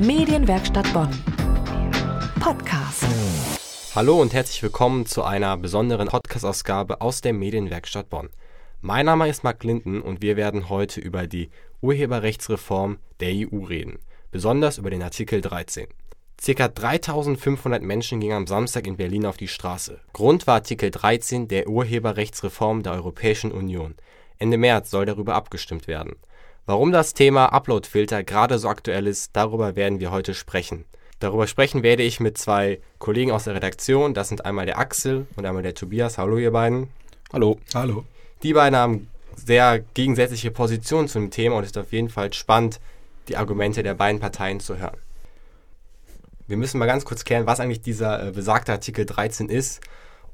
Medienwerkstatt Bonn. Podcast. Hallo und herzlich willkommen zu einer besonderen Podcast-Ausgabe aus der Medienwerkstatt Bonn. Mein Name ist Marc Linden und wir werden heute über die Urheberrechtsreform der EU reden, besonders über den Artikel 13. Circa 3500 Menschen gingen am Samstag in Berlin auf die Straße. Grund war Artikel 13 der Urheberrechtsreform der Europäischen Union. Ende März soll darüber abgestimmt werden. Warum das Thema Uploadfilter gerade so aktuell ist, darüber werden wir heute sprechen. Darüber sprechen werde ich mit zwei Kollegen aus der Redaktion. Das sind einmal der Axel und einmal der Tobias. Hallo ihr beiden. Hallo. Hallo. Die beiden haben sehr gegensätzliche Positionen zum Thema und es ist auf jeden Fall spannend, die Argumente der beiden Parteien zu hören. Wir müssen mal ganz kurz klären, was eigentlich dieser äh, besagte Artikel 13 ist.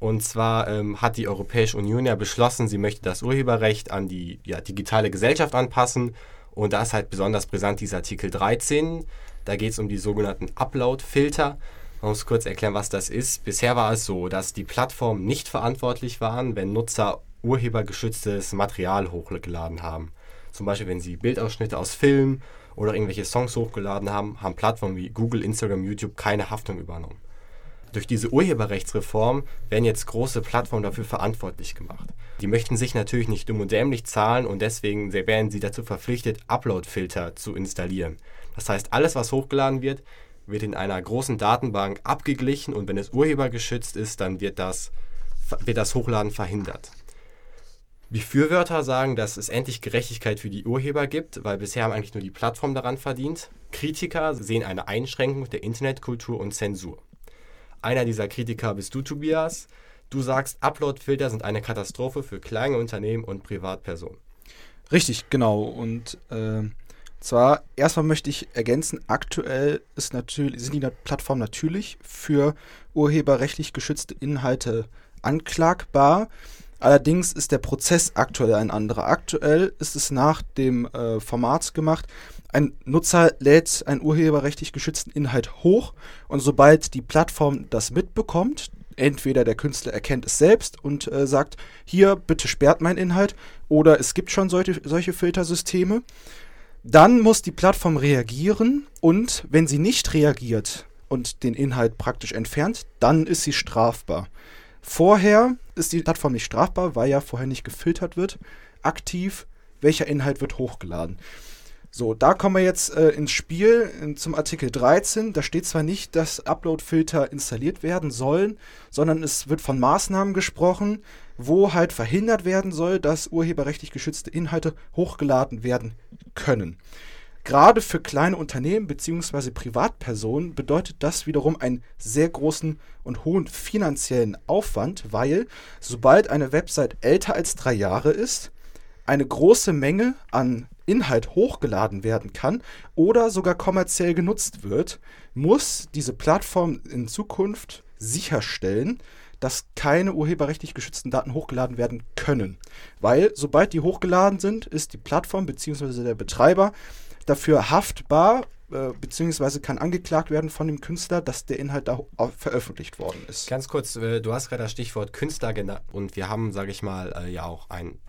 Und zwar ähm, hat die Europäische Union ja beschlossen, sie möchte das Urheberrecht an die ja, digitale Gesellschaft anpassen. Und da ist halt besonders brisant dieser Artikel 13. Da geht es um die sogenannten Upload-Filter. Man muss kurz erklären, was das ist. Bisher war es so, dass die Plattformen nicht verantwortlich waren, wenn Nutzer urhebergeschütztes Material hochgeladen haben. Zum Beispiel, wenn sie Bildausschnitte aus Filmen oder irgendwelche Songs hochgeladen haben, haben Plattformen wie Google, Instagram, YouTube keine Haftung übernommen. Durch diese Urheberrechtsreform werden jetzt große Plattformen dafür verantwortlich gemacht. Die möchten sich natürlich nicht dumm und dämlich zahlen und deswegen werden sie dazu verpflichtet, Upload-Filter zu installieren. Das heißt, alles, was hochgeladen wird, wird in einer großen Datenbank abgeglichen und wenn es urhebergeschützt ist, dann wird das, wird das Hochladen verhindert. Befürworter sagen, dass es endlich Gerechtigkeit für die Urheber gibt, weil bisher haben eigentlich nur die Plattformen daran verdient. Kritiker sehen eine Einschränkung der Internetkultur und Zensur. Einer dieser Kritiker bist du, Tobias. Du sagst, Uploadfilter sind eine Katastrophe für kleine Unternehmen und Privatpersonen. Richtig, genau. Und äh, zwar erstmal möchte ich ergänzen, aktuell ist natürlich, sind die Plattformen natürlich für urheberrechtlich geschützte Inhalte anklagbar. Allerdings ist der Prozess aktuell ein anderer. Aktuell ist es nach dem äh, Format gemacht. Ein Nutzer lädt einen urheberrechtlich geschützten Inhalt hoch und sobald die Plattform das mitbekommt, entweder der Künstler erkennt es selbst und äh, sagt, hier, bitte sperrt meinen Inhalt, oder es gibt schon solche, solche Filtersysteme, dann muss die Plattform reagieren und wenn sie nicht reagiert und den Inhalt praktisch entfernt, dann ist sie strafbar. Vorher ist die Plattform nicht strafbar, weil ja vorher nicht gefiltert wird, aktiv, welcher Inhalt wird hochgeladen. So, da kommen wir jetzt äh, ins Spiel in, zum Artikel 13. Da steht zwar nicht, dass Upload-Filter installiert werden sollen, sondern es wird von Maßnahmen gesprochen, wo halt verhindert werden soll, dass urheberrechtlich geschützte Inhalte hochgeladen werden können. Gerade für kleine Unternehmen bzw. Privatpersonen bedeutet das wiederum einen sehr großen und hohen finanziellen Aufwand, weil sobald eine Website älter als drei Jahre ist, eine große Menge an Inhalt hochgeladen werden kann oder sogar kommerziell genutzt wird, muss diese Plattform in Zukunft sicherstellen, dass keine urheberrechtlich geschützten Daten hochgeladen werden können. Weil sobald die hochgeladen sind, ist die Plattform bzw. der Betreiber dafür haftbar äh, beziehungsweise kann angeklagt werden von dem Künstler, dass der Inhalt da veröffentlicht worden ist. Ganz kurz, äh, du hast gerade das Stichwort Künstler genannt und wir haben, sage ich mal, äh, ja auch einen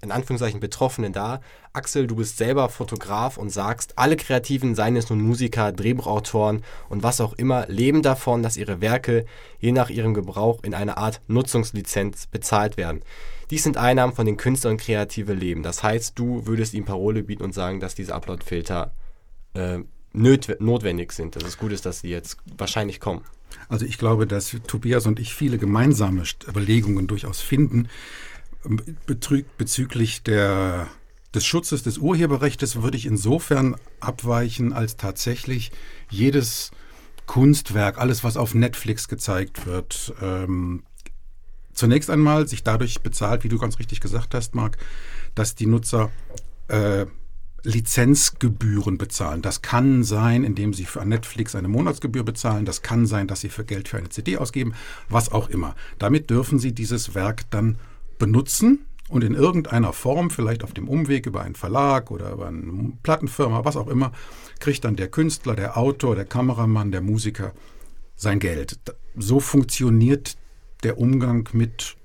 in Anführungszeichen Betroffenen da. Axel, du bist selber Fotograf und sagst, alle Kreativen, seien es nun Musiker, Drehbuchautoren und was auch immer, leben davon, dass ihre Werke je nach ihrem Gebrauch in einer Art Nutzungslizenz bezahlt werden. Dies sind Einnahmen, von den Künstlern und Kreative leben. Das heißt, du würdest ihm Parole bieten und sagen, dass diese Upload-Filter äh, notwendig sind. Dass es gut ist, dass sie jetzt wahrscheinlich kommen. Also ich glaube, dass Tobias und ich viele gemeinsame Überlegungen durchaus finden. bezüglich der, des Schutzes des Urheberrechts würde ich insofern abweichen, als tatsächlich jedes Kunstwerk, alles, was auf Netflix gezeigt wird, ähm, zunächst einmal sich dadurch bezahlt, wie du ganz richtig gesagt hast, Marc, dass die Nutzer äh, Lizenzgebühren bezahlen. Das kann sein, indem sie für Netflix eine Monatsgebühr bezahlen. Das kann sein, dass sie für Geld für eine CD ausgeben, was auch immer. Damit dürfen sie dieses Werk dann benutzen und in irgendeiner Form, vielleicht auf dem Umweg über einen Verlag oder über eine Plattenfirma, was auch immer, kriegt dann der Künstler, der Autor, der Kameramann, der Musiker sein Geld. So funktioniert der Umgang mit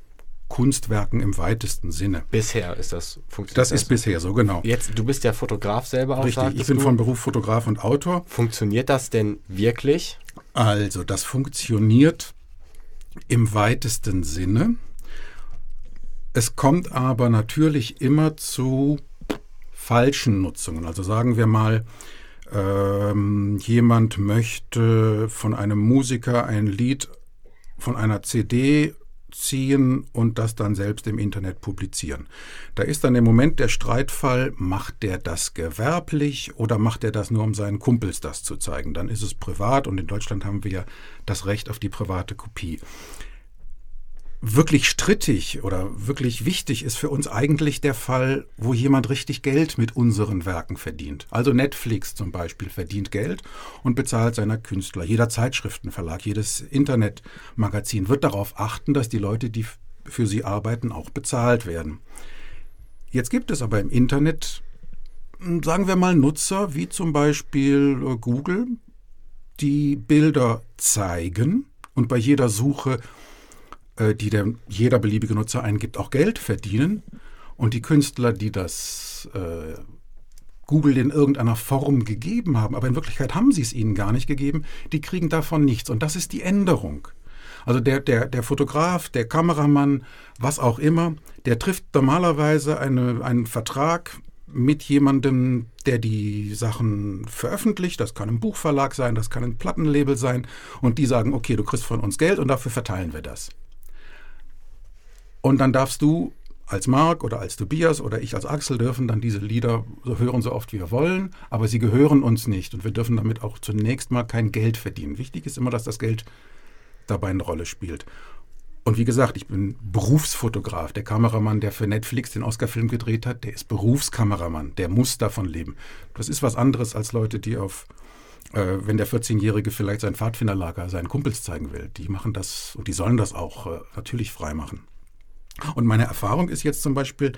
Kunstwerken im weitesten Sinne. Bisher ist das funktioniert. Das ist bisher so, genau. Jetzt, du bist ja Fotograf selber auch. Richtig, ich bin du. von Beruf Fotograf und Autor. Funktioniert das denn wirklich? Also, das funktioniert im weitesten Sinne. Es kommt aber natürlich immer zu falschen Nutzungen. Also sagen wir mal, ähm, jemand möchte von einem Musiker ein Lied von einer CD ziehen und das dann selbst im Internet publizieren. Da ist dann im Moment der Streitfall, macht der das gewerblich oder macht er das nur, um seinen Kumpels das zu zeigen? Dann ist es privat und in Deutschland haben wir ja das Recht auf die private Kopie wirklich strittig oder wirklich wichtig ist für uns eigentlich der Fall, wo jemand richtig Geld mit unseren Werken verdient. Also Netflix zum Beispiel verdient Geld und bezahlt seiner Künstler. Jeder Zeitschriftenverlag, jedes Internetmagazin wird darauf achten, dass die Leute, die für sie arbeiten, auch bezahlt werden. Jetzt gibt es aber im Internet, sagen wir mal, Nutzer wie zum Beispiel äh, Google, die Bilder zeigen und bei jeder Suche äh, die der, jeder beliebige Nutzer eingibt, auch Geld verdienen. Und die Künstler, die das äh, Google in irgendeiner Form gegeben haben, aber in Wirklichkeit haben sie es ihnen gar nicht gegeben, die kriegen davon nichts. Und das ist die Änderung. Also der, der, der Fotograf, der Kameramann, was auch immer, der trifft normalerweise eine, einen Vertrag mit jemandem, der die Sachen veröffentlicht. Das kann ein Buchverlag sein, das kann ein Plattenlabel sein. Und die sagen, okay, du kriegst von uns Geld und dafür verteilen wir das. Und dann darfst du als Marc oder als Tobias oder ich als Axel dürfen dann diese Lieder so hören, so oft wir wollen, aber sie gehören uns nicht und wir dürfen damit auch zunächst mal kein Geld verdienen. Wichtig ist immer, dass das Geld dabei eine Rolle spielt. Und wie gesagt, ich bin Berufsfotograf. Der Kameramann, der für Netflix den Oscar-Film gedreht hat, der ist Berufskameramann. Der muss davon leben. Das ist was anderes als Leute, die auf, äh, wenn der 14-Jährige vielleicht sein Pfadfinderlager seinen Kumpels zeigen will. Die machen das und die sollen das auch äh, natürlich frei machen. Und meine Erfahrung ist jetzt zum Beispiel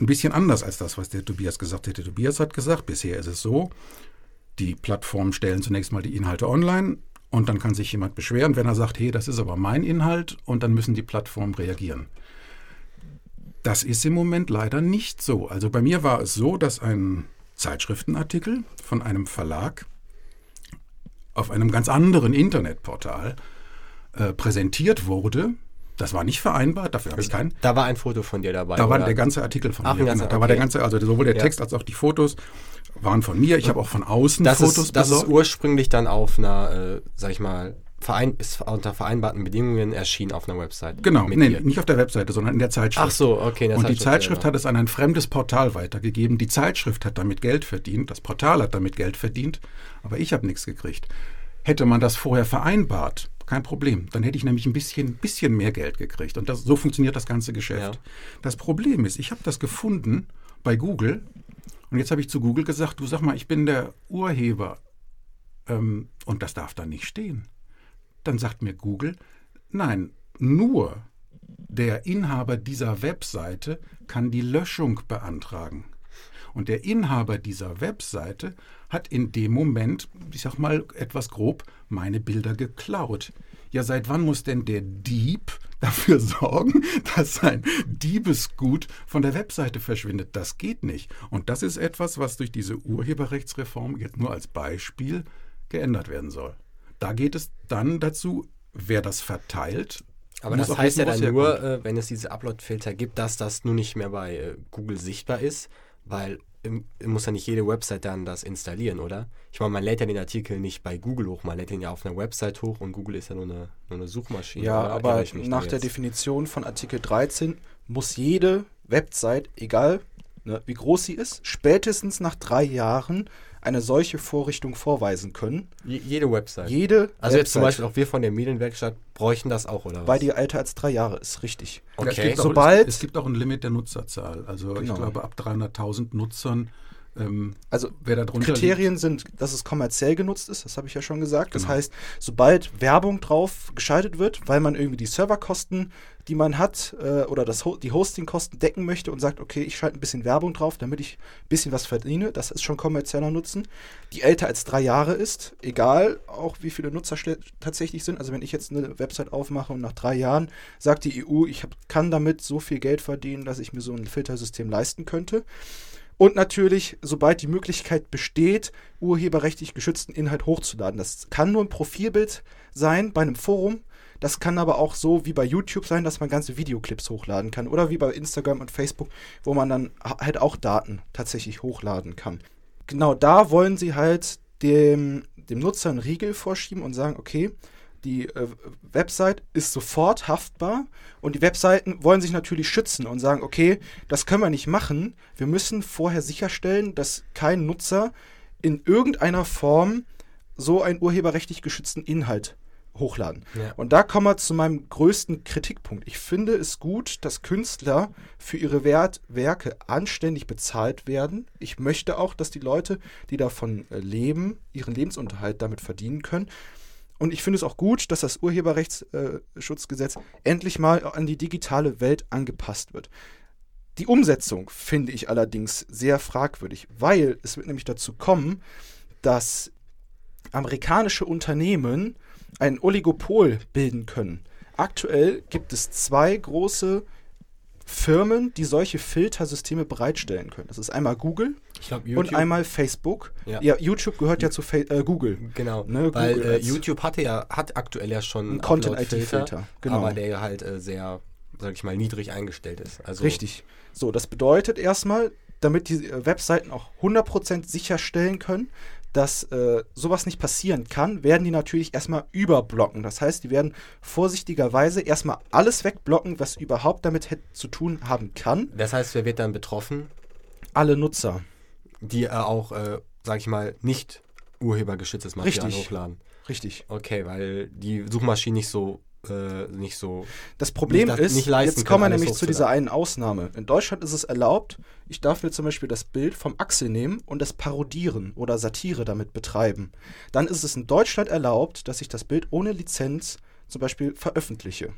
ein bisschen anders als das, was der Tobias gesagt hat. Der Tobias hat gesagt, bisher ist es so, die Plattformen stellen zunächst mal die Inhalte online und dann kann sich jemand beschweren, wenn er sagt, hey, das ist aber mein Inhalt und dann müssen die Plattformen reagieren. Das ist im Moment leider nicht so. Also bei mir war es so, dass ein Zeitschriftenartikel von einem Verlag auf einem ganz anderen Internetportal äh, präsentiert wurde das war nicht vereinbart, dafür habe ich keinen. Da war ein Foto von dir dabei. Da war oder? der ganze Artikel von Ach, mir. ein ganzer, genau. Da war der okay. ganze, also sowohl der Ja. Text als auch die Fotos waren von mir. Ich habe auch von außen das Fotos ist, das ist besorgt. ursprünglich dann auf einer, äh, sag ich mal, verein, ist unter vereinbarten Bedingungen erschienen auf einer Website. Genau, nee, dir. nicht auf der Webseite, sondern in der Zeitschrift. Ach so, okay. in der Und die Zeitschrift selber. hat es an ein fremdes Portal weitergegeben. Die Zeitschrift hat damit Geld verdient, das Portal hat damit Geld verdient, aber ich habe nichts gekriegt. Hätte man das vorher vereinbart, kein Problem. Dann hätte ich nämlich ein bisschen, bisschen mehr Geld gekriegt. Und das, so funktioniert das ganze Geschäft. Ja. Das Problem ist, ich habe das gefunden bei Google. Und jetzt habe ich zu Google gesagt, du sag mal, ich bin der Urheber. Ähm, und das darf da nicht stehen. Dann sagt mir Google, nein, nur der Inhaber dieser Webseite kann die Löschung beantragen. Und der Inhaber dieser Webseite hat in dem Moment, ich sag mal etwas grob, meine Bilder geklaut. Ja, seit wann muss denn der Dieb dafür sorgen, dass sein Diebesgut von der Webseite verschwindet? Das geht nicht. Und das ist etwas, was durch diese Urheberrechtsreform jetzt nur als Beispiel geändert werden soll. Da geht es dann dazu, wer das verteilt. Aber das heißt ja dann nur, äh, wenn es diese Upload-Filter gibt, dass das nun nicht mehr bei äh, Google sichtbar ist, weil muss ja nicht jede Website dann das installieren, oder? Ich meine, man lädt ja den Artikel nicht bei Google hoch, man lädt ihn ja auf einer Website hoch und Google ist ja nur eine, nur eine Suchmaschine. Ja, oder? Aber nach der? Definition von Artikel 13 muss jede Website, egal ne, wie groß sie ist, spätestens nach drei Jahren eine solche Vorrichtung vorweisen können. Je, jede Website. Jede also jetzt zum Website, Beispiel auch wir von der Medienwerkstatt bräuchten das auch, oder was? weil die älter als drei Jahre ist, richtig. Ja, es, okay. gibt auch, Sobald- es, es gibt auch ein Limit der Nutzerzahl. Also ich Genau. glaube, ab 300.000 Nutzern ähm, Also wer da drunter Kriterien sind, dass es kommerziell genutzt ist, das habe ich ja schon gesagt. Das Genau. heißt, sobald Werbung drauf geschaltet wird, weil man irgendwie die Serverkosten, die man hat, äh, oder das, die Hostingkosten decken möchte und sagt, okay, ich schalte ein bisschen Werbung drauf, damit ich ein bisschen was verdiene, das ist schon kommerzieller Nutzen. Die älter als drei Jahre ist, egal auch wie viele Nutzer tatsächlich sind. Also wenn ich jetzt eine Website aufmache und nach drei Jahren sagt die EU, ich hab, kann damit so viel Geld verdienen, dass ich mir so ein Filtersystem leisten könnte. Und natürlich, sobald die Möglichkeit besteht, urheberrechtlich geschützten Inhalt hochzuladen. Das kann nur ein Profilbild sein bei einem Forum. Das kann aber auch so wie bei YouTube sein, dass man ganze Videoclips hochladen kann. Oder wie bei Instagram und Facebook, wo man dann ha- halt auch Daten tatsächlich hochladen kann. Genau da wollen sie halt dem, dem Nutzer einen Riegel vorschieben und sagen, okay, die äh, Website ist sofort haftbar und die Webseiten wollen sich natürlich schützen und sagen, okay, das können wir nicht machen. Wir müssen vorher sicherstellen, dass kein Nutzer in irgendeiner Form so einen urheberrechtlich geschützten Inhalt hochladen. Ja. Und da kommen wir zu meinem größten Kritikpunkt. Ich finde es gut, dass Künstler für ihre Wert Werke anständig bezahlt werden. Ich möchte auch, dass die Leute, die davon äh, leben, ihren Lebensunterhalt damit verdienen können. Und ich finde es auch gut, dass das Urheberrechtsschutzgesetz endlich mal an die digitale Welt angepasst wird. Die Umsetzung finde ich allerdings sehr fragwürdig, weil es wird nämlich dazu kommen, dass amerikanische Unternehmen ein Oligopol bilden können. Aktuell gibt es zwei große Firmen, die solche Filtersysteme bereitstellen können. Das ist einmal Google Ich glaube, und einmal Facebook. Ja. Ja, YouTube gehört ja zu Fa äh, Google. Genau, Ne, weil Google äh, YouTube hatte ja, hat aktuell ja schon Ein Content Upload-Filter, IT-Filter, genau. aber der halt äh, sehr, sag ich mal, niedrig eingestellt ist. Also, Richtig. So, das bedeutet erstmal, damit die äh, Webseiten auch 100% sicherstellen können, dass äh, sowas nicht passieren kann, werden die natürlich erstmal überblocken. Das heißt, die werden vorsichtigerweise erstmal alles wegblocken, was überhaupt damit zu tun haben kann. Das heißt, wer wird dann betroffen? Alle Nutzer. Die äh, auch, äh, sag ich mal, nicht urhebergeschütztes Material Richtig. hochladen. Richtig. Okay, weil die Suchmaschinen nicht so, äh, nicht so. Das Problem Nicht- ist, nicht jetzt kommen wir nämlich zu dieser einen Ausnahme. In Deutschland ist es erlaubt, ich darf mir zum Beispiel das Bild vom Axel nehmen und das parodieren oder Satire damit betreiben. Dann ist es in Deutschland erlaubt, dass ich das Bild ohne Lizenz zum Beispiel veröffentliche.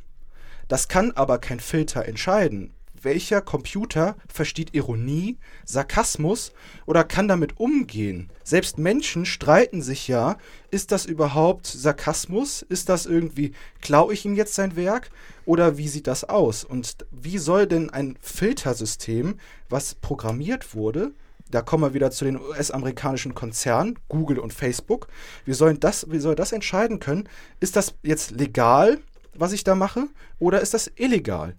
Das kann aber kein Filter entscheiden. Welcher Computer versteht Ironie, Sarkasmus oder kann damit umgehen? Selbst Menschen streiten sich ja, ist das überhaupt Sarkasmus? Ist das irgendwie, klaue ich ihm jetzt sein Werk? Oder wie sieht das aus? Und wie soll denn ein Filtersystem, was programmiert wurde, da kommen wir wieder zu den US-amerikanischen Konzernen, Google und Facebook, wie, sollen das, wie soll das entscheiden können? Ist das jetzt legal, was ich da mache, oder ist das illegal?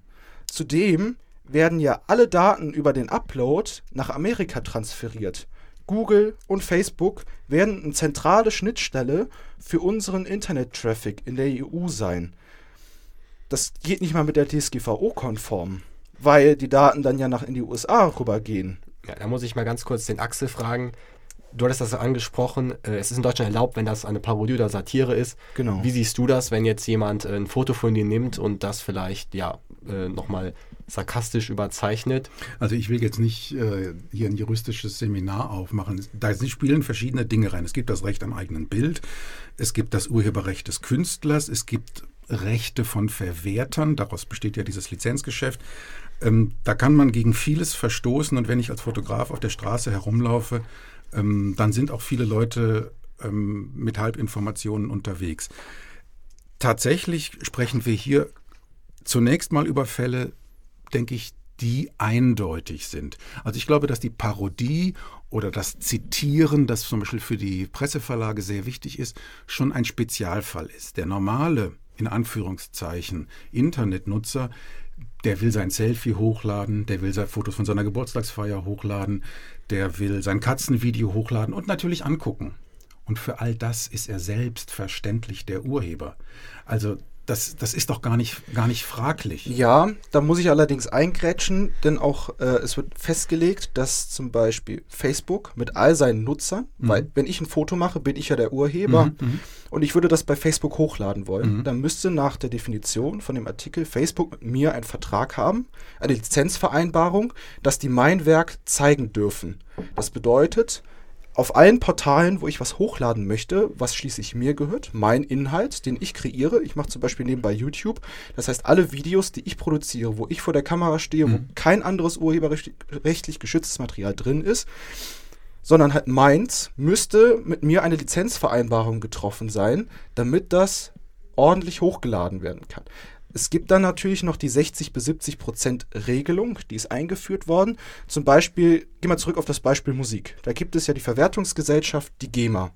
Zudem werden ja alle Daten über den Upload nach Amerika transferiert. Google und Facebook werden eine zentrale Schnittstelle für unseren Internet-Traffic in der EU sein. Das geht nicht mal mit der DSGVO-konform, weil die Daten dann ja nach in die USA rübergehen. Ja, da muss ich mal ganz kurz den Axel fragen. Du hattest das angesprochen, äh, es ist in Deutschland erlaubt, wenn das eine Parodie oder Satire ist. Genau. Wie siehst du das, wenn jetzt jemand ein Foto von dir nimmt und das vielleicht ja äh, nochmal sarkastisch überzeichnet? Also ich will jetzt nicht äh, hier ein juristisches Seminar aufmachen. Da spielen verschiedene Dinge rein. Es gibt das Recht am eigenen Bild, es gibt das Urheberrecht des Künstlers, es gibt Rechte von Verwertern, daraus besteht ja dieses Lizenzgeschäft. Ähm, da kann man gegen vieles verstoßen und wenn ich als Fotograf auf der Straße herumlaufe, ähm, dann sind auch viele Leute ähm, mit Halbinformationen unterwegs. Tatsächlich sprechen wir hier zunächst mal über Fälle, denke ich, die eindeutig sind. Also ich glaube, dass die Parodie oder das Zitieren, das zum Beispiel für die Presseverlage sehr wichtig ist, schon ein Spezialfall ist. Der normale, in Anführungszeichen, Internetnutzer, der will sein Selfie hochladen, der will Fotos von seiner Geburtstagsfeier hochladen, der will sein Katzenvideo hochladen und natürlich angucken. Und für all das ist er selbstverständlich der Urheber. Also das, das ist doch gar nicht, gar nicht fraglich. Ja, da muss ich allerdings eingrätschen, denn auch äh, es wird festgelegt, dass zum Beispiel Facebook mit all seinen Nutzern, Mhm. weil wenn ich ein Foto mache, bin ich ja der Urheber Mhm, mhm. und ich würde das bei Facebook hochladen wollen, Mhm. dann müsste nach der Definition von dem Artikel Facebook mit mir einen Vertrag haben, eine Lizenzvereinbarung, dass die mein Werk zeigen dürfen. Das bedeutet, auf allen Portalen, wo ich was hochladen möchte, was schließlich mir gehört, mein Inhalt, den ich kreiere, ich mache zum Beispiel nebenbei YouTube, das heißt alle Videos, die ich produziere, wo ich vor der Kamera stehe, wo kein anderes urheberrechtlich geschütztes Material drin ist, sondern halt meins, müsste mit mir eine Lizenzvereinbarung getroffen sein, damit das ordentlich hochgeladen werden kann. Es gibt dann natürlich noch die 60 bis 70 Prozent Regelung, die ist eingeführt worden. Zum Beispiel, gehen wir zurück auf das Beispiel Musik. Da gibt es ja die Verwertungsgesellschaft, die GEMA.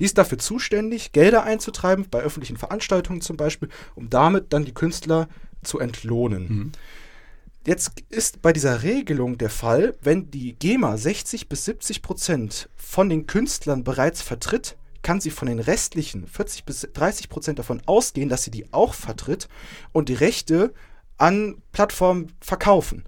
Die ist dafür zuständig, Gelder einzutreiben, bei öffentlichen Veranstaltungen zum Beispiel, um damit dann die Künstler zu entlohnen. Jetzt ist bei dieser Regelung der Fall, wenn die GEMA 60 bis 70 Prozent von den Künstlern bereits vertritt, kann sie von den restlichen 40 bis 30 Prozent davon ausgehen, dass sie die auch vertritt und die Rechte an Plattformen verkaufen.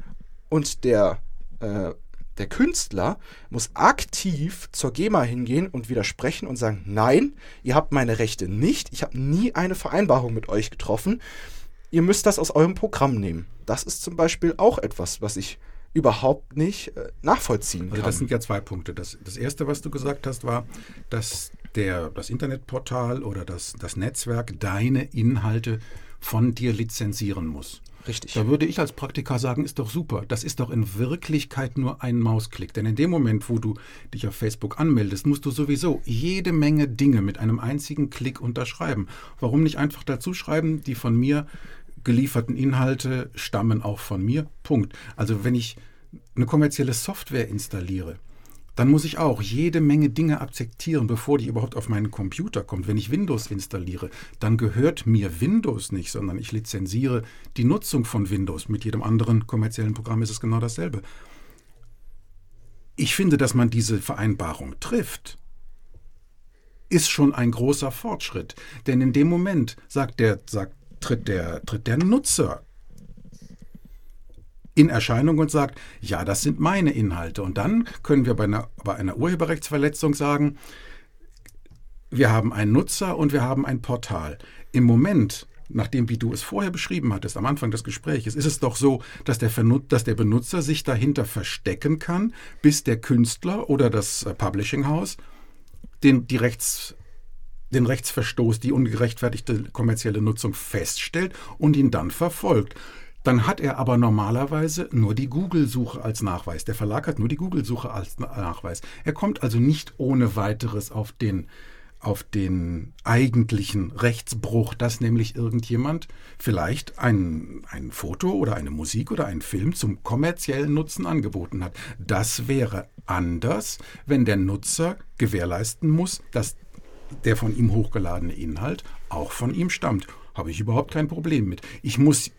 Und der, äh, der Künstler muss aktiv zur GEMA hingehen und widersprechen und sagen, nein, ihr habt meine Rechte nicht, ich habe nie eine Vereinbarung mit euch getroffen, ihr müsst das aus eurem Programm nehmen. Das ist zum Beispiel auch etwas, was ich überhaupt nicht äh, nachvollziehen Also kann. das sind ja zwei Punkte. Das, das erste, was du gesagt hast, war, dass der, das Internetportal oder das, das Netzwerk deine Inhalte von dir lizenzieren muss. Richtig. Da würde ich als Praktiker sagen, ist doch super. Das ist doch in Wirklichkeit nur ein Mausklick. Denn in dem Moment, wo du dich auf Facebook anmeldest, musst du sowieso jede Menge Dinge mit einem einzigen Klick unterschreiben. Warum nicht einfach dazu schreiben, die von mir gelieferten Inhalte stammen auch von mir? Punkt. Also wenn ich eine kommerzielle Software installiere, dann muss ich auch jede Menge Dinge akzeptieren, bevor die überhaupt auf meinen Computer kommt. Wenn ich Windows installiere, dann gehört mir Windows nicht, sondern ich lizenziere die Nutzung von Windows. Mit jedem anderen kommerziellen Programm ist es genau dasselbe. Ich finde, dass man diese Vereinbarung trifft, ist schon ein großer Fortschritt. Denn in dem Moment sagt der, sagt, tritt, der, tritt der Nutzer in Erscheinung und sagt, ja, das sind meine Inhalte. Und dann können wir bei einer, bei einer Urheberrechtsverletzung sagen, wir haben einen Nutzer und wir haben ein Portal. Im Moment, nachdem wie du es vorher beschrieben hattest, am Anfang des Gesprächs, ist es doch so, dass der, dass der Benutzer sich dahinter verstecken kann, bis der Künstler oder das äh, Publishing House den, Rechts, den Rechtsverstoß, die ungerechtfertigte kommerzielle Nutzung feststellt und ihn dann verfolgt. Dann hat er aber normalerweise nur die Google-Suche als Nachweis. Der Verlag hat nur die Google-Suche als Na- Nachweis. Er kommt also nicht ohne weiteres auf den, auf den eigentlichen Rechtsbruch, dass nämlich irgendjemand vielleicht ein, ein Foto oder eine Musik oder einen Film zum kommerziellen Nutzen angeboten hat. Das wäre anders, wenn der Nutzer gewährleisten muss, dass der von ihm hochgeladene Inhalt auch von ihm stammt. Habe ich überhaupt kein Problem mit. Ich muss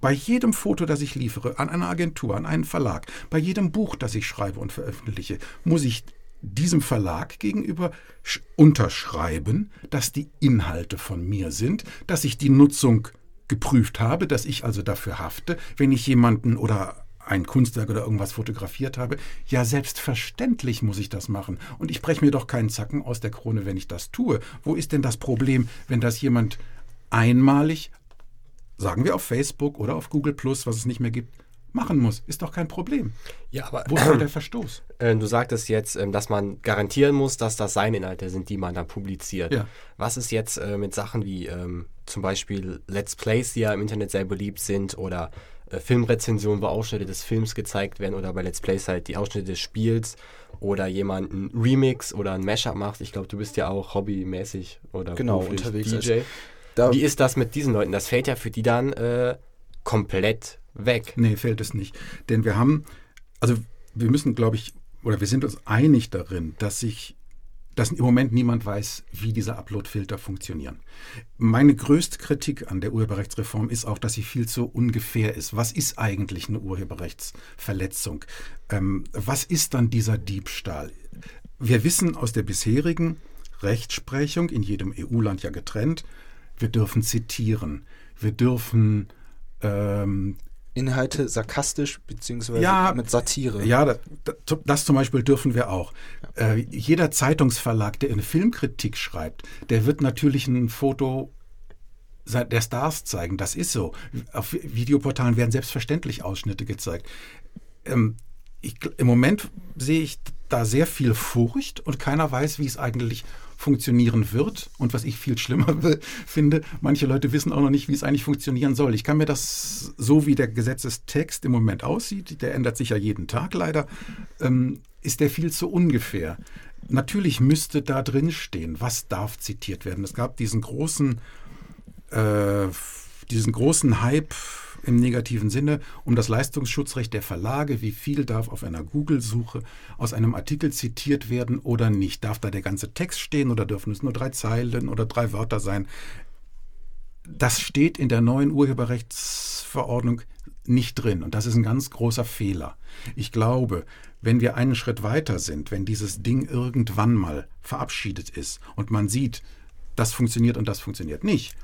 bei jedem Foto, das ich liefere, an eine Agentur, an einen Verlag, bei jedem Buch, das ich schreibe und veröffentliche, muss ich diesem Verlag gegenüber sch- unterschreiben, dass die Inhalte von mir sind, dass ich die Nutzung geprüft habe, dass ich also dafür hafte, wenn ich jemanden oder ein Kunstwerk oder irgendwas fotografiert habe. Ja, selbstverständlich muss ich das machen. Und ich breche mir doch keinen Zacken aus der Krone, wenn ich das tue. Wo ist denn das Problem, wenn das jemand einmalig, sagen wir auf Facebook oder auf Google Plus, was es nicht mehr gibt, machen muss? Ist doch kein Problem. Ja, aber Wo ist der Verstoß? äh, du sagtest jetzt, ähm, dass man garantieren muss, dass das seine Inhalte sind, die man dann publiziert. Ja. Was ist jetzt äh, mit Sachen wie ähm, zum Beispiel Let's Plays, die ja im Internet sehr beliebt sind, oder äh, Filmrezensionen, wo Ausschnitte des Films gezeigt werden, oder bei Let's Plays halt die Ausschnitte des Spiels, oder jemand einen Remix oder ein Mashup macht. Ich glaube, du bist ja auch hobbymäßig oder Genau, unterwegs als- DJ. Da, Wie ist das mit diesen Leuten? Das fällt ja für die dann äh, komplett weg. Nee, fällt es nicht. Denn wir haben, also wir müssen, glaube ich, oder wir sind uns einig darin, dass sich, dass im Moment niemand weiß, wie diese Upload-Filter funktionieren. Meine größte Kritik an der Urheberrechtsreform ist auch, dass sie viel zu ungefähr ist. Was ist eigentlich eine Urheberrechtsverletzung? Ähm, was ist dann dieser Diebstahl? Wir wissen aus der bisherigen Rechtsprechung, in jedem EU-Land ja getrennt, wir dürfen zitieren, wir dürfen ähm, Inhalte sarkastisch beziehungsweise Ja, mit Satire. Ja, das, das, zum Beispiel dürfen wir auch. Äh, jeder Zeitungsverlag, der eine Filmkritik schreibt, der wird natürlich ein Foto der Stars zeigen. Das ist so. Auf Videoportalen werden selbstverständlich Ausschnitte gezeigt. Ähm, ich, Im Moment sehe ich da sehr viel Furcht und keiner weiß, wie es eigentlich funktionieren wird. Und was ich viel schlimmer finde, manche Leute wissen auch noch nicht, wie es eigentlich funktionieren soll. Ich kann mir das, so wie der Gesetzestext im Moment aussieht, der ändert sich ja jeden Tag leider, ähm, ist der viel zu ungefähr. Natürlich müsste da drin stehen, was darf zitiert werden. Es gab diesen großen äh, diesen großen Hype im negativen Sinne um das Leistungsschutzrecht der Verlage, wie viel darf auf einer Google-Suche aus einem Artikel zitiert werden oder nicht. Darf da der ganze Text stehen oder dürfen es nur drei Zeilen oder drei Wörter sein? Das steht in der neuen Urheberrechtsverordnung nicht drin und das ist ein ganz großer Fehler. Ich glaube, wenn wir einen Schritt weiter sind, wenn dieses Ding irgendwann mal verabschiedet ist und man sieht, das funktioniert und das funktioniert nicht,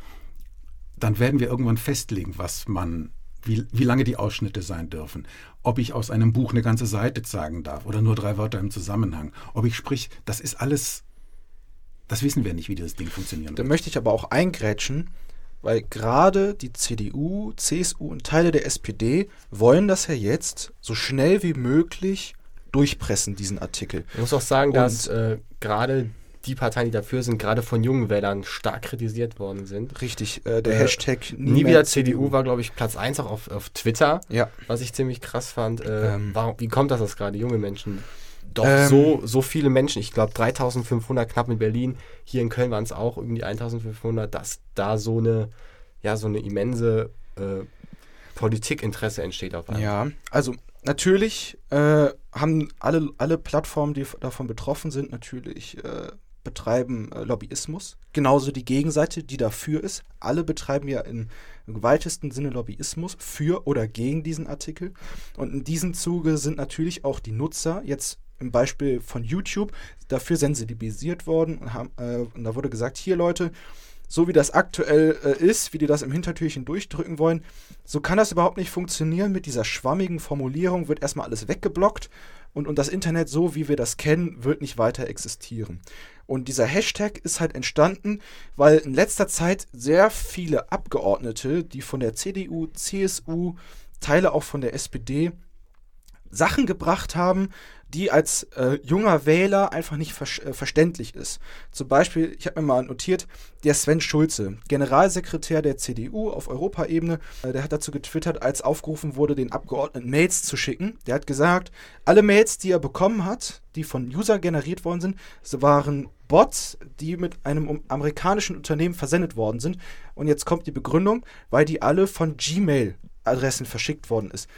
dann werden wir irgendwann festlegen, was man, wie, wie lange die Ausschnitte sein dürfen. Ob ich aus einem Buch eine ganze Seite zeigen darf oder nur drei Wörter im Zusammenhang. Ob ich sprich, das ist alles, das wissen wir nicht, wie dieses Ding funktionieren Da wird. möchte ich aber auch eingrätschen, weil gerade die CDU, CSU und Teile der SPD wollen das ja jetzt so schnell wie möglich durchpressen, diesen Artikel. Ich muss auch sagen, Und- dass äh, gerade die Parteien, die dafür sind, gerade von jungen Wählern stark kritisiert worden sind. Richtig, äh, der Äh, Hashtag Nie wieder CDU war, glaube ich, Platz 1 auch auf, auf Twitter, Ja, was ich ziemlich krass fand. Äh, Ähm. warum, wie kommt das, dass gerade junge Menschen, doch Ähm. so, so viele Menschen, ich glaube 3500 knapp in Berlin, hier in Köln waren es auch irgendwie 1500, dass da so eine, ja, so eine immense äh, Politikinteresse entsteht auf einmal. ja. Also natürlich äh, haben alle, alle Plattformen, die davon betroffen sind, natürlich äh, betreiben äh, Lobbyismus. Genauso die Gegenseite, die dafür ist. Alle betreiben ja im weitesten Sinne Lobbyismus für oder gegen diesen Artikel. Und in diesem Zuge sind natürlich auch die Nutzer jetzt im Beispiel von YouTube dafür sensibilisiert worden und, haben, äh, und da wurde gesagt, hier Leute, so wie das aktuell äh, ist, wie die das im Hintertürchen durchdrücken wollen, so kann das überhaupt nicht funktionieren. Mit dieser schwammigen Formulierung wird erstmal alles weggeblockt und, und das Internet, so wie wir das kennen, wird nicht weiter existieren. Und dieser Hashtag ist halt entstanden, weil in letzter Zeit sehr viele Abgeordnete, die von der CDU, CSU, Teile auch von der SPD, Sachen gebracht haben, die als äh, junger Wähler einfach nicht ver äh, verständlich ist. Zum Beispiel, ich habe mir mal notiert, der Sven Schulze, Generalsekretär der CDU auf Europaebene, äh, der hat dazu getwittert, als aufgerufen wurde, den Abgeordneten Mails zu schicken. Der hat gesagt, alle Mails, die er bekommen hat, die von User generiert worden sind, waren Bots, die mit einem amerikanischen Unternehmen versendet worden sind. Und jetzt kommt die Begründung, weil die alle von Gmail-Adressen verschickt worden ist.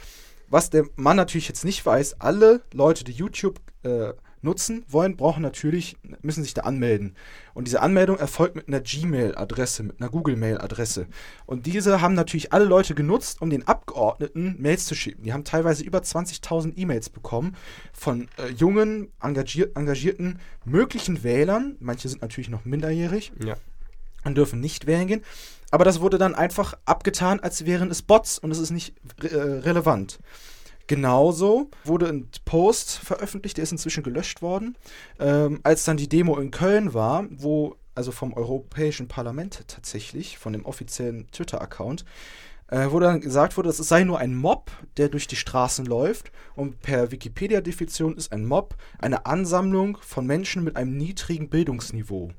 Was der Mann natürlich jetzt nicht weiß, alle Leute, die YouTube äh, nutzen wollen, brauchen natürlich, müssen sich da anmelden. Und diese Anmeldung erfolgt mit einer Gmail-Adresse, mit einer Google-Mail-Adresse. Und diese haben natürlich alle Leute genutzt, um den Abgeordneten Mails zu schicken. Die haben teilweise über 20.000 E-Mails bekommen von äh, jungen, engagier engagierten, möglichen Wählern. Manche sind natürlich noch minderjährig Ja. und dürfen nicht wählen gehen. Aber das wurde dann einfach abgetan, als wären es Bots und es ist nicht re äh, relevant. Genauso wurde ein Post veröffentlicht, der ist inzwischen gelöscht worden, ähm, als dann die Demo in Köln war, wo, also vom Europäischen Parlament tatsächlich, von dem offiziellen Twitter-Account, äh, wo dann gesagt wurde, es sei nur ein Mob, der durch die Straßen läuft. Und per Wikipedia-Definition ist ein Mob eine Ansammlung von Menschen mit einem niedrigen Bildungsniveau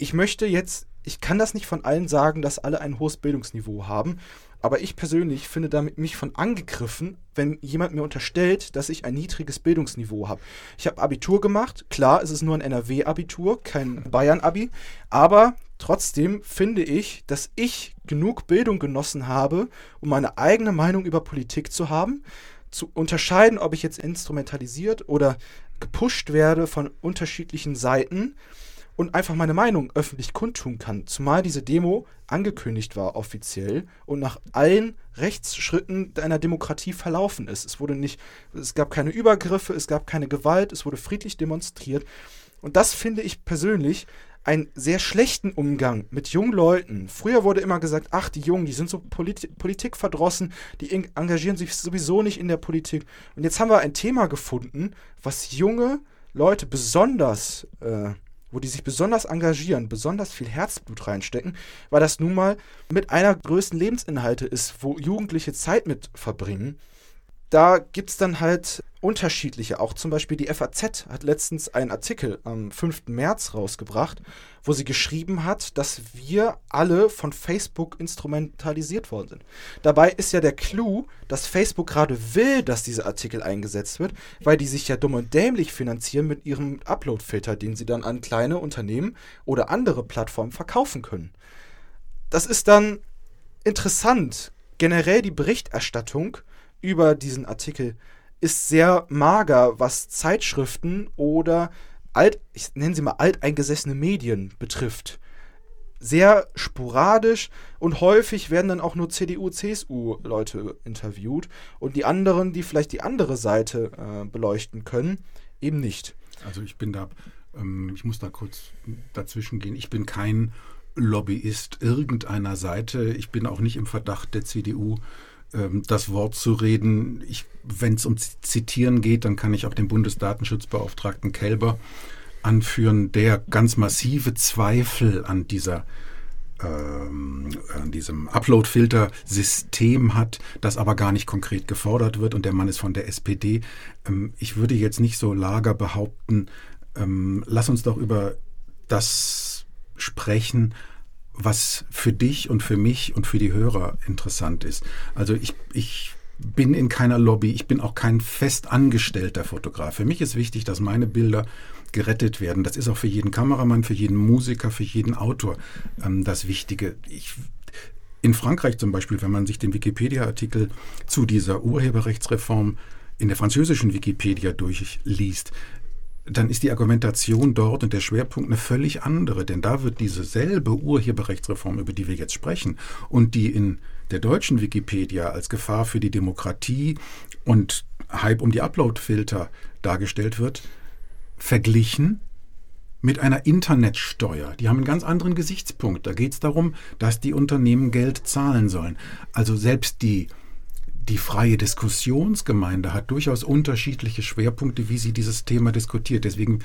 ich möchte jetzt, ich kann das nicht von allen sagen, dass alle ein hohes Bildungsniveau haben, aber ich persönlich finde damit mich von angegriffen, wenn jemand mir unterstellt, dass ich ein niedriges Bildungsniveau habe. Ich habe Abitur gemacht, klar, es ist nur ein NRW-Abitur, kein Bayern-Abi, aber trotzdem finde ich, dass ich genug Bildung genossen habe, um meine eigene Meinung über Politik zu haben, zu unterscheiden, ob ich jetzt instrumentalisiert oder gepusht werde von unterschiedlichen Seiten und einfach meine Meinung öffentlich kundtun kann. Zumal diese Demo angekündigt war offiziell und nach allen Rechtsschritten einer Demokratie verlaufen ist. Es wurde nicht, es gab keine Übergriffe, es gab keine Gewalt, es wurde friedlich demonstriert. Und das finde ich persönlich einen sehr schlechten Umgang mit jungen Leuten. Früher wurde immer gesagt, ach, die Jungen, die sind so Polit Politik verdrossen, die engagieren sich sowieso nicht in der Politik. Und jetzt haben wir ein Thema gefunden, was junge Leute besonders, äh, wo die sich besonders engagieren, besonders viel Herzblut reinstecken, weil das nun mal mit einer größten Lebensinhalte ist, wo Jugendliche Zeit mit verbringen da gibt es dann halt unterschiedliche. Auch zum Beispiel die FAZ hat letztens einen Artikel am 5. März rausgebracht, wo sie geschrieben hat, dass wir alle von Facebook instrumentalisiert worden sind. Dabei ist ja der Clou, dass Facebook gerade will, dass dieser Artikel eingesetzt wird, weil die sich ja dumm und dämlich finanzieren mit ihrem Upload-Filter, den sie dann an kleine Unternehmen oder andere Plattformen verkaufen können. Das ist dann interessant. Generell die Berichterstattung über diesen Artikel ist sehr mager, was Zeitschriften oder alt, ich nenne sie mal alteingesessene Medien betrifft. Sehr sporadisch und häufig werden dann auch nur CDU, CSU-Leute interviewt und die anderen, die vielleicht die andere Seite äh, beleuchten können, eben nicht. Also ich bin da, ähm, ich muss da kurz dazwischen gehen. Ich bin kein Lobbyist irgendeiner Seite. Ich bin auch nicht im Verdacht der CDU ähm, das Wort zu reden. Wenn es um Zitieren geht, dann kann ich auch den Bundesdatenschutzbeauftragten Kelber anführen, der ganz massive Zweifel an dieser ähm, an diesem Upload-Filter-System hat, das aber gar nicht konkret gefordert wird und der Mann ist von der SPD. Ähm, ich würde jetzt nicht so lager behaupten, ähm, lass uns doch über das sprechen, was für dich und für mich und für die Hörer interessant ist. Also ich, ich bin in keiner Lobby, ich bin auch kein fest angestellter Fotograf. Für mich ist wichtig, dass meine Bilder gerettet werden. Das ist auch für jeden Kameramann, für jeden Musiker, für jeden Autor ähm, das Wichtige. Ich, in Frankreich zum Beispiel, wenn man sich den Wikipedia-Artikel zu dieser Urheberrechtsreform in der französischen Wikipedia durchliest, dann ist die Argumentation dort und der Schwerpunkt eine völlig andere, denn da wird diese selbe Urheberrechtsreform, über die wir jetzt sprechen, und die in der deutschen Wikipedia als Gefahr für die Demokratie und Hype um die Uploadfilter dargestellt wird, verglichen mit einer Internetsteuer. Die haben einen ganz anderen Gesichtspunkt. Da geht es darum, dass die Unternehmen Geld zahlen sollen. Also selbst die die freie Diskussionsgemeinde hat durchaus unterschiedliche Schwerpunkte, wie sie dieses Thema diskutiert. Deswegen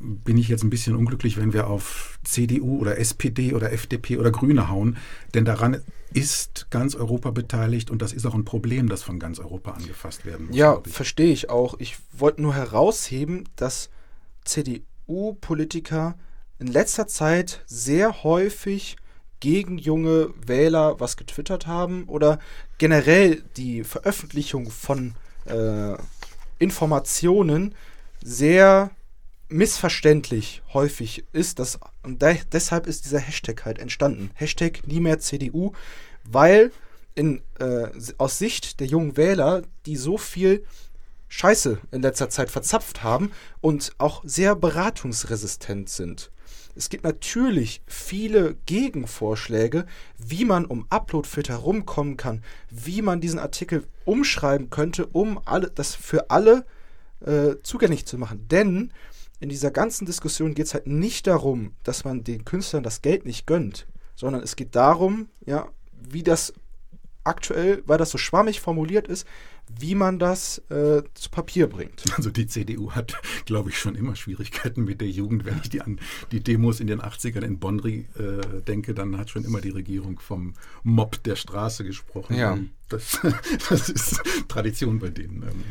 bin ich jetzt ein bisschen unglücklich, wenn wir auf CDU oder SPD oder FDP oder Grüne hauen, denn daran ist ganz Europa beteiligt und das ist auch ein Problem, das von ganz Europa angefasst werden muss. Ja, verstehe ich auch. Ich wollte nur herausheben, dass CDU-Politiker in letzter Zeit sehr häufig gegen junge Wähler was getwittert haben oder generell die Veröffentlichung von äh, Informationen sehr missverständlich häufig ist. Das, und de deshalb ist dieser Hashtag halt entstanden. Hashtag nie mehr CDU, weil in, äh, aus Sicht der jungen Wähler, die so viel Scheiße in letzter Zeit verzapft haben und auch sehr beratungsresistent sind. Es gibt natürlich viele Gegenvorschläge, wie man um Uploadfilter herumkommen kann, wie man diesen Artikel umschreiben könnte, um alle, das für alle äh, zugänglich zu machen. Denn in dieser ganzen Diskussion geht es halt nicht darum, dass man den Künstlern das Geld nicht gönnt, sondern es geht darum, ja, wie das aktuell, weil das so schwammig formuliert ist, wie man das äh, zu Papier bringt. Also die CDU hat, glaube ich, schon immer Schwierigkeiten mit der Jugend. Wenn ich die an die Demos in den 80ern in Bonn äh, denke, dann hat schon immer die Regierung vom Mob der Straße gesprochen. Ja. Das, das ist Tradition bei denen. Ähm.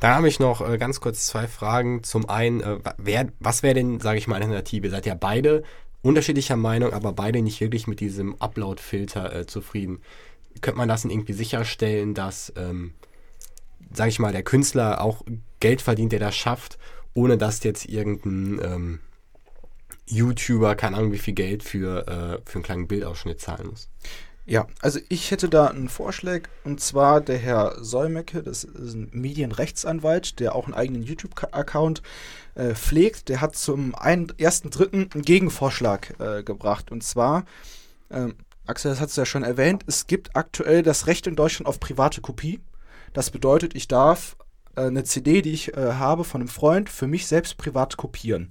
Da habe ich noch äh, ganz kurz zwei Fragen. Zum einen, äh, wer, was wäre denn, sage ich mal, eine Alternative? Ihr seid ja beide unterschiedlicher Meinung, aber beide nicht wirklich mit diesem Upload-Filter äh, zufrieden. Könnte man das denn irgendwie sicherstellen, dass ähm, sage ich mal, der Künstler auch Geld verdient, der das schafft, ohne dass jetzt irgendein ähm, YouTuber, keine Ahnung, wie viel Geld für, äh, für einen kleinen Bildausschnitt zahlen muss. Ja, also ich hätte da einen Vorschlag und zwar der Herr Solmecke, das ist ein Medienrechtsanwalt, der auch einen eigenen YouTube-Account äh, pflegt. Der hat zum 1.3. einen Gegenvorschlag äh, gebracht und zwar, ähm, Axel, das hast du ja schon erwähnt, es gibt aktuell das Recht in Deutschland auf private Kopie. Das bedeutet, ich darf äh, eine CD, die ich äh, habe von einem Freund, für mich selbst privat kopieren.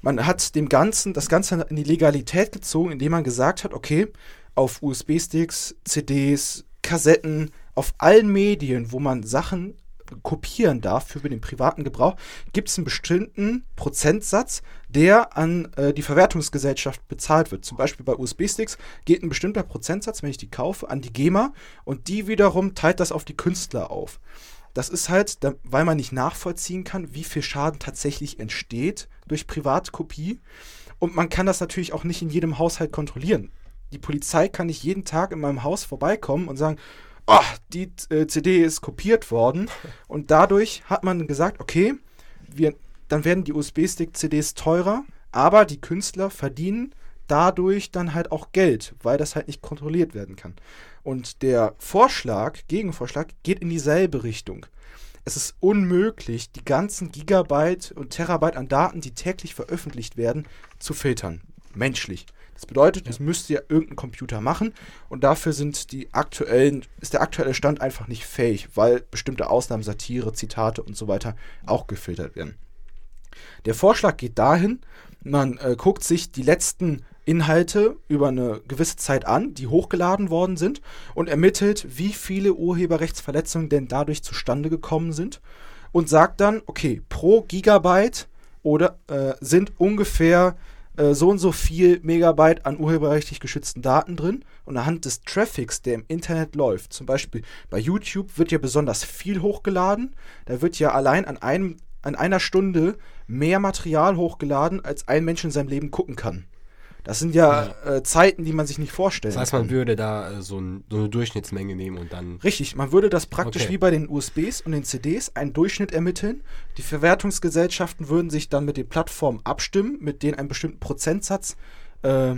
Man hat dem Ganzen, das Ganze in die Legalität gezogen, indem man gesagt hat, okay, auf USB-Sticks, CDs, Kassetten, auf allen Medien, wo man Sachen kopieren darf für den privaten Gebrauch, gibt es einen bestimmten Prozentsatz, der an äh, die Verwertungsgesellschaft bezahlt wird. Zum Beispiel bei USB-Sticks geht ein bestimmter Prozentsatz, wenn ich die kaufe, an die GEMA und die wiederum teilt das auf die Künstler auf. Das ist halt, weil man nicht nachvollziehen kann, wie viel Schaden tatsächlich entsteht durch Privatkopie. Und man kann das natürlich auch nicht in jedem Haushalt kontrollieren. Die Polizei kann nicht jeden Tag in meinem Haus vorbeikommen und sagen, oh, die äh, CD ist kopiert worden. Und dadurch hat man gesagt, okay, wir, dann werden die USB-Stick-CDs teurer, aber die Künstler verdienen dadurch dann halt auch Geld, weil das halt nicht kontrolliert werden kann. Und der Vorschlag, Gegenvorschlag, geht in dieselbe Richtung. Es ist unmöglich, die ganzen Gigabyte und Terabyte an Daten, die täglich veröffentlicht werden, zu filtern. Menschlich. Das bedeutet, es müsste ja irgendein Computer machen und dafür sind die aktuellen, ist der aktuelle Stand einfach nicht fähig, weil bestimmte Ausnahmen, Satire, Zitate und so weiter auch gefiltert werden. Der Vorschlag geht dahin, man äh, guckt sich die letzten Inhalte über eine gewisse Zeit an, die hochgeladen worden sind und ermittelt, wie viele Urheberrechtsverletzungen denn dadurch zustande gekommen sind und sagt dann, okay, pro Gigabyte oder äh, sind ungefähr äh, so und so viel Megabyte an urheberrechtlich geschützten Daten drin und anhand des Traffics, der im Internet läuft, zum Beispiel bei YouTube wird ja besonders viel hochgeladen, da wird ja allein an einem an einer Stunde mehr Material hochgeladen, als ein Mensch in seinem Leben gucken kann. Das sind ja, ja. Äh, Zeiten, die man sich nicht vorstellen Das heißt, man kann. würde da äh, so, ein, so, eine Durchschnittsmenge nehmen und dann. Richtig, man würde das praktisch okay. wie bei den USBs und den CDs einen Durchschnitt ermitteln. Die Verwertungsgesellschaften würden sich dann mit den Plattformen abstimmen, mit denen einen bestimmten Prozentsatz äh,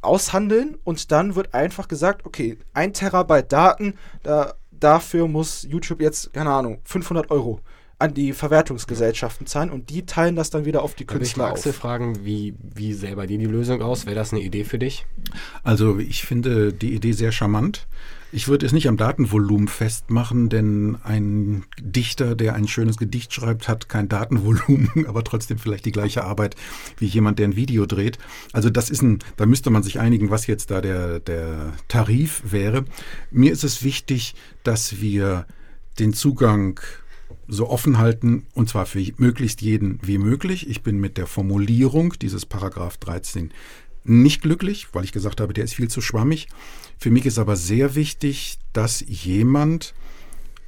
aushandeln und dann wird einfach gesagt, okay, ein Terabyte Daten, da, dafür muss YouTube jetzt, keine Ahnung, 500 Euro an die Verwertungsgesellschaften zahlen und die teilen das dann wieder auf die Künstler ich auf. Axel fragen, wie, wie selber dir die Lösung aus? Wäre das eine Idee für dich? Also ich finde die Idee sehr charmant. Ich würde es nicht am Datenvolumen festmachen, denn ein Dichter, der ein schönes Gedicht schreibt, hat kein Datenvolumen, aber trotzdem vielleicht die gleiche Arbeit wie jemand, der ein Video dreht. Also das ist ein, da müsste man sich einigen, was jetzt da der, der Tarif wäre. Mir ist es wichtig, dass wir den Zugang so offen halten und zwar für möglichst jeden wie möglich. Ich bin mit der Formulierung dieses Paragraph 13 nicht glücklich, weil ich gesagt habe, der ist viel zu schwammig. Für mich ist aber sehr wichtig, dass jemand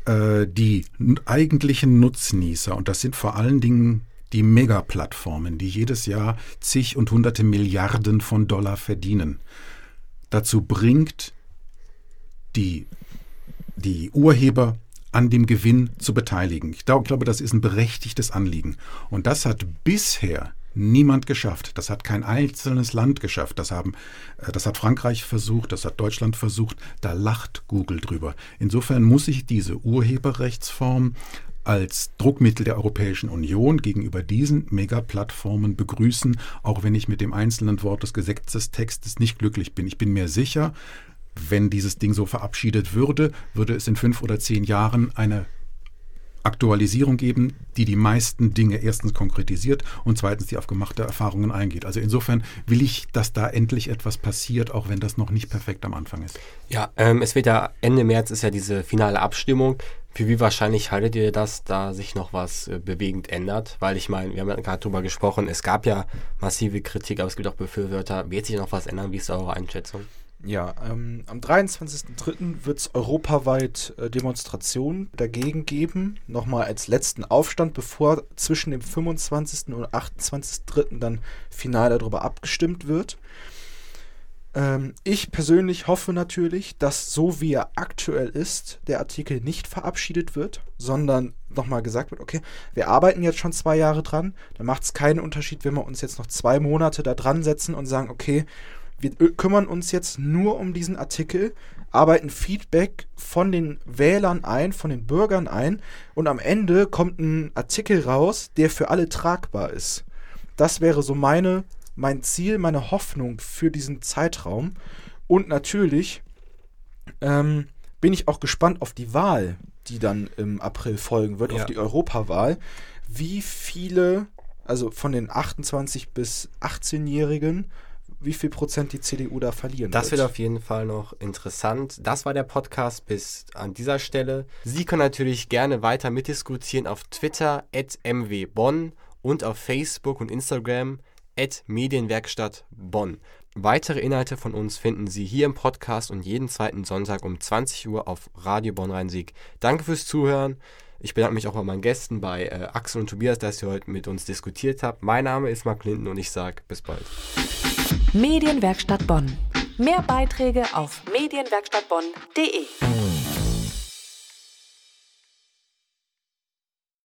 äh, die eigentlichen Nutznießer, und das sind vor allen Dingen die Megaplattformen, die jedes Jahr zig und hunderte Milliarden von Dollar verdienen, dazu bringt, die, die Urheber an dem Gewinn zu beteiligen. Ich glaube, das ist ein berechtigtes Anliegen. Und das hat bisher niemand geschafft. Das hat kein einzelnes Land geschafft. Das, haben, äh, das hat Frankreich versucht, das hat Deutschland versucht. Da lacht Google drüber. Insofern muss ich diese Urheberrechtsform als Druckmittel der Europäischen Union gegenüber diesen Megaplattformen begrüßen, auch wenn ich mit dem einzelnen Wort des Gesetzestextes nicht glücklich bin. Ich bin mir sicher, wenn dieses Ding so verabschiedet würde, würde es in fünf oder zehn Jahren eine Aktualisierung geben, die die meisten Dinge erstens konkretisiert und zweitens die auf gemachte Erfahrungen eingeht. Also insofern will ich, dass da endlich etwas passiert, auch wenn das noch nicht perfekt am Anfang ist. Ja, ähm, es wird ja Ende März ist ja diese finale Abstimmung. Für wie wahrscheinlich haltet ihr das, da sich noch was äh, bewegend ändert? Weil ich meine, wir haben ja gerade drüber gesprochen, es gab ja massive Kritik, aber es gibt auch Befürworter. Wird sich noch was ändern? Wie ist eure Einschätzung? Ja, ähm, am 23.03. wird es europaweit äh, Demonstrationen dagegen geben. Nochmal als letzten Aufstand, bevor zwischen dem 25. und 28.03. dann final darüber abgestimmt wird. Ähm, ich persönlich hoffe natürlich, dass so wie er aktuell ist, der Artikel nicht verabschiedet wird, sondern nochmal gesagt wird, okay, wir arbeiten jetzt schon zwei Jahre dran, dann macht es keinen Unterschied, wenn wir uns jetzt noch zwei Monate da dran setzen und sagen, okay, wir kümmern uns jetzt nur um diesen Artikel, arbeiten Feedback von den Wählern ein, von den Bürgern ein und am Ende kommt ein Artikel raus, der für alle tragbar ist. Das wäre so meine, mein Ziel, meine Hoffnung für diesen Zeitraum. Und natürlich ähm, bin ich auch gespannt auf die Wahl, die dann im April folgen wird, ja. auf die Europawahl. Wie viele Also von den 28 bis 18-Jährigen, wie viel Prozent die CDU da verlieren Das wird. wird auf jeden Fall noch interessant. Das war der Podcast bis an dieser Stelle. Sie können natürlich gerne weiter mitdiskutieren auf Twitter mwbonn und auf Facebook und Instagram Medienwerkstatt Bonn. Weitere Inhalte von uns finden Sie hier im Podcast und jeden zweiten Sonntag um 20 Uhr auf Radio Bonn Rhein-Sieg. Danke fürs Zuhören. Ich bedanke mich auch bei meinen Gästen, bei äh, Axel und Tobias, dass ihr heute mit uns diskutiert habt. Mein Name ist Mark Linden und ich sage bis bald. Medienwerkstatt Bonn. Mehr Beiträge auf medienwerkstattbonn.de.